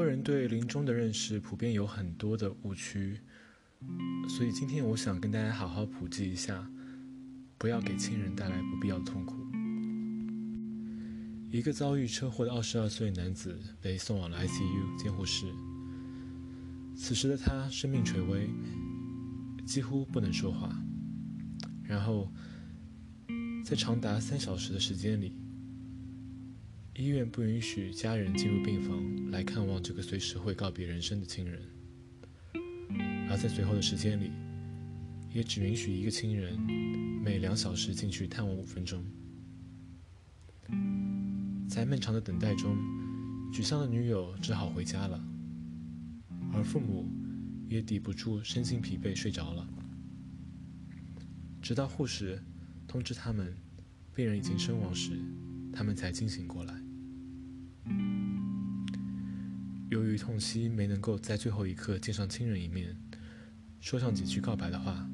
多人对临终的认识普遍有很多的误区，所以今天我想跟大家好好普及一下，不要给亲人带来不必要的痛苦。一个遭遇车祸的二十二岁男子被送往了 ICU 监护室，此时的他生命垂危，几乎不能说话。然后，在长达三小时的时间里，医院不允许家人进入病房来看望这个随时会告别人生的亲人，而在随后的时间里，也只允许一个亲人每两小时进去探望五分钟。在漫长的等待中，沮丧的女友只好回家了，而父母也抵不住身心疲惫睡着了，直到护士通知他们病人已经身亡时，他们才惊醒过来。由于痛惜没能够在最后一刻见上亲人一面，说上几句告白的话，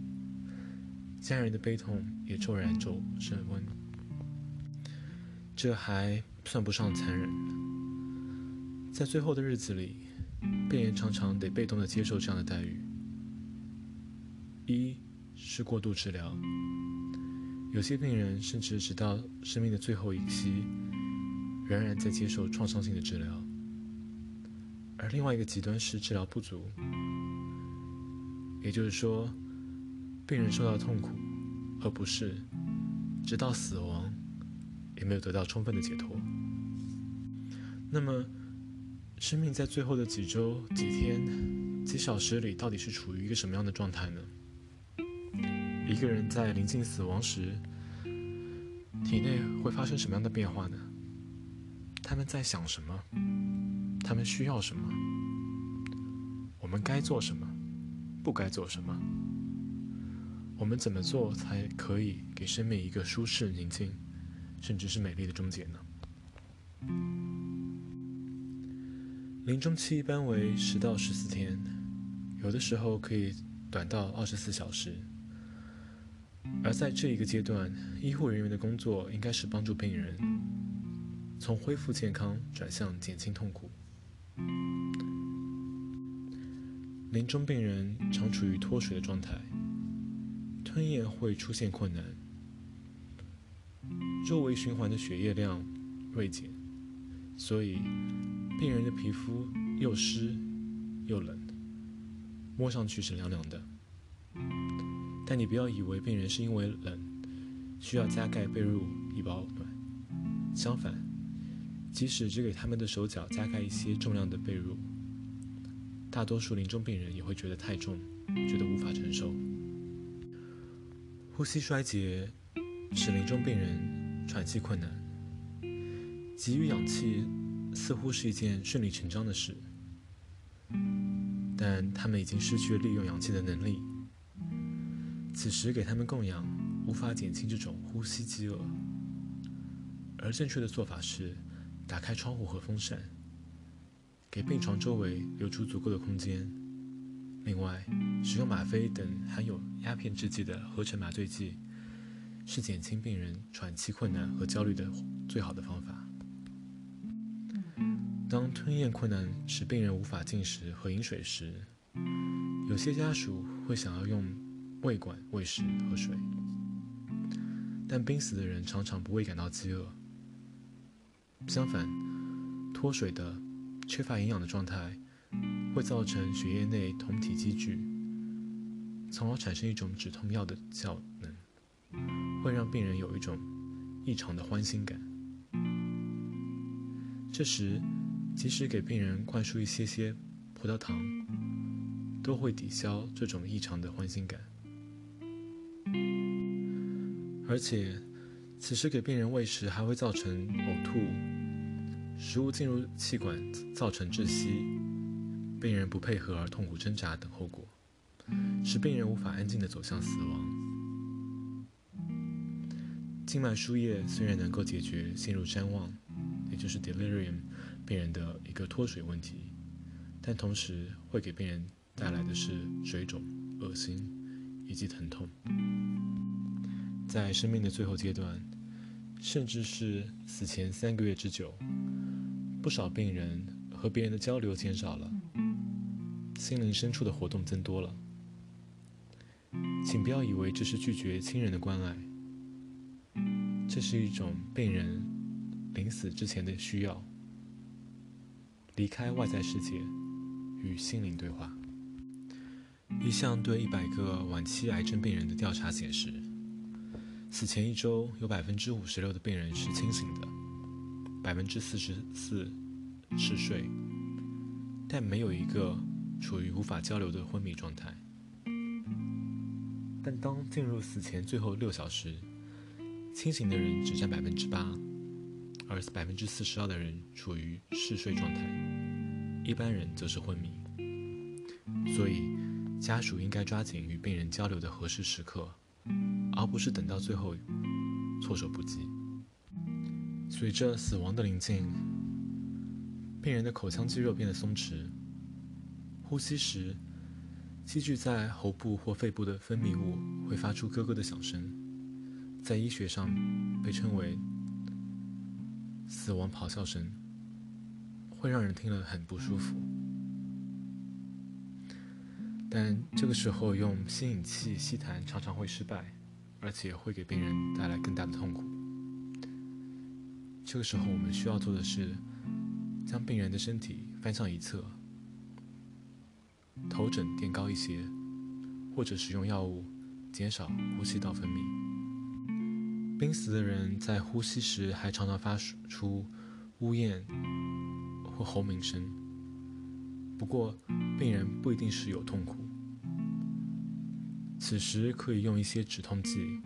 家人的悲痛也骤然骤升温。这还算不上残忍，在最后的日子里，病人常常得被动的接受这样的待遇：一是过度治疗，有些病人甚至直到生命的最后一息，仍然在接受创伤性的治疗。而另外一个极端是治疗不足，也就是说，病人受到痛苦和不适，直到死亡，也没有得到充分的解脱。那么，生命在最后的几周、几天、几小时里，到底是处于一个什么样的状态呢？一个人在临近死亡时，体内会发生什么样的变化呢？他们在想什么？他们需要什么？我们该做什么？不该做什么？我们怎么做才可以给生命一个舒适、宁静，甚至是美丽的终结呢？临终期一般为十到十四天，有的时候可以短到二十四小时。而在这一个阶段，医护人员的工作应该是帮助病人从恢复健康转向减轻痛苦。临终病人常处于脱水的状态，吞咽会出现困难，周围循环的血液量锐减，所以病人的皮肤又湿又冷，摸上去是凉凉的。但你不要以为病人是因为冷需要加盖被褥以保暖，相反。即使只给他们的手脚加盖一些重量的被褥，大多数临终病人也会觉得太重，觉得无法承受。呼吸衰竭使临终病人喘气困难，给予氧气似乎是一件顺理成章的事，但他们已经失去了利用氧气的能力。此时给他们供氧无法减轻这种呼吸饥饿，而正确的做法是。打开窗户和风扇，给病床周围留出足够的空间。另外，使用吗啡等含有鸦片制剂的合成麻醉剂，是减轻病人喘气困难和焦虑的最好的方法。当吞咽困难使病人无法进食和饮水时，有些家属会想要用胃管喂食和水，但濒死的人常常不会感到饥饿。相反，脱水的、缺乏营养的状态，会造成血液内酮体积聚，从而产生一种止痛药的效能，会让病人有一种异常的欢欣感。这时，即使给病人灌输一些些葡萄糖，都会抵消这种异常的欢欣感，而且。此时给病人喂食还会造成呕吐，食物进入气管造成窒息，病人不配合而痛苦挣扎等后果，使病人无法安静地走向死亡。静脉输液虽然能够解决陷入谵妄，也就是 delirium 病人的一个脱水问题，但同时会给病人带来的是水肿、恶心以及疼痛。在生命的最后阶段，甚至是死前三个月之久，不少病人和别人的交流减少了，心灵深处的活动增多了。请不要以为这是拒绝亲人的关爱，这是一种病人临死之前的需要，离开外在世界，与心灵对话。一项对一百个晚期癌症病人的调查显示，死前一周有百分之五十六的病人是清醒的，百分之四十四嗜睡，但没有一个处于无法交流的昏迷状态。但当进入死前最后六小时，清醒的人只占百分之八，而百分之四十二的人处于嗜睡状态，一般人则是昏迷。所以，家属应该抓紧与病人交流的合适时刻，而不是等到最后措手不及。随着死亡的临近，病人的口腔肌肉变得松弛，呼吸时。积聚在喉部或肺部的分泌物会发出咯咯的响声，在医学上被称为“死亡咆哮声”，会让人听了很不舒服。但这个时候用吸引器吸痰常常会失败，而且会给病人带来更大的痛苦。这个时候我们需要做的是，将病人的身体翻向一侧。头枕垫高一些，或者使用药物减少呼吸道分泌。濒死的人在呼吸时还常常发出呜咽或喉鸣声，不过病人不一定是有痛苦。此时可以用一些止痛剂，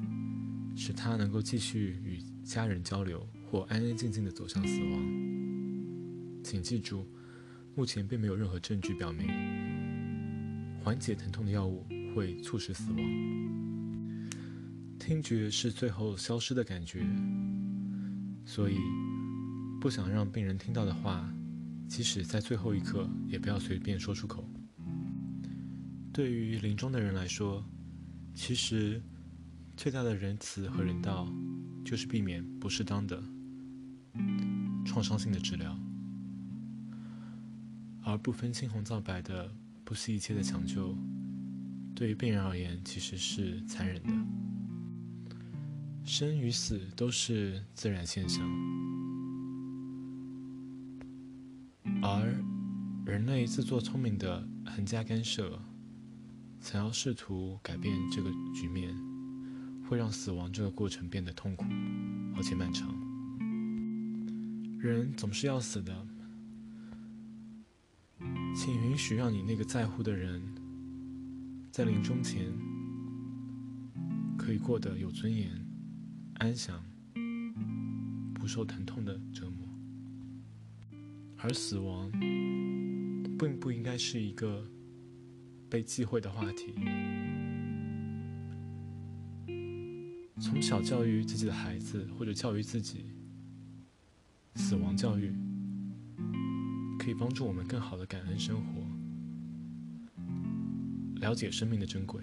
使他能够继续与家人交流，或安安静静的走向死亡。请记住，目前并没有任何证据表明。缓解疼痛的药物会促使死亡。听觉是最后消失的感觉，所以不想让病人听到的话，即使在最后一刻，也不要随便说出口。对于临终的人来说，其实最大的仁慈和人道，就是避免不适当的创伤性的治疗，而不分青红皂白的。不惜一切的抢救，对于病人而言其实是残忍的。生与死都是自然现象，而人类自作聪明的横加干涉，想要试图改变这个局面，会让死亡这个过程变得痛苦而且漫长。人总是要死的。请允许让你那个在乎的人，在临终前可以过得有尊严、安详、不受疼痛的折磨。而死亡并不应该是一个被忌讳的话题。从小教育自己的孩子，或者教育自己，死亡教育。可以帮助我们更好的感恩生活，了解生命的珍贵。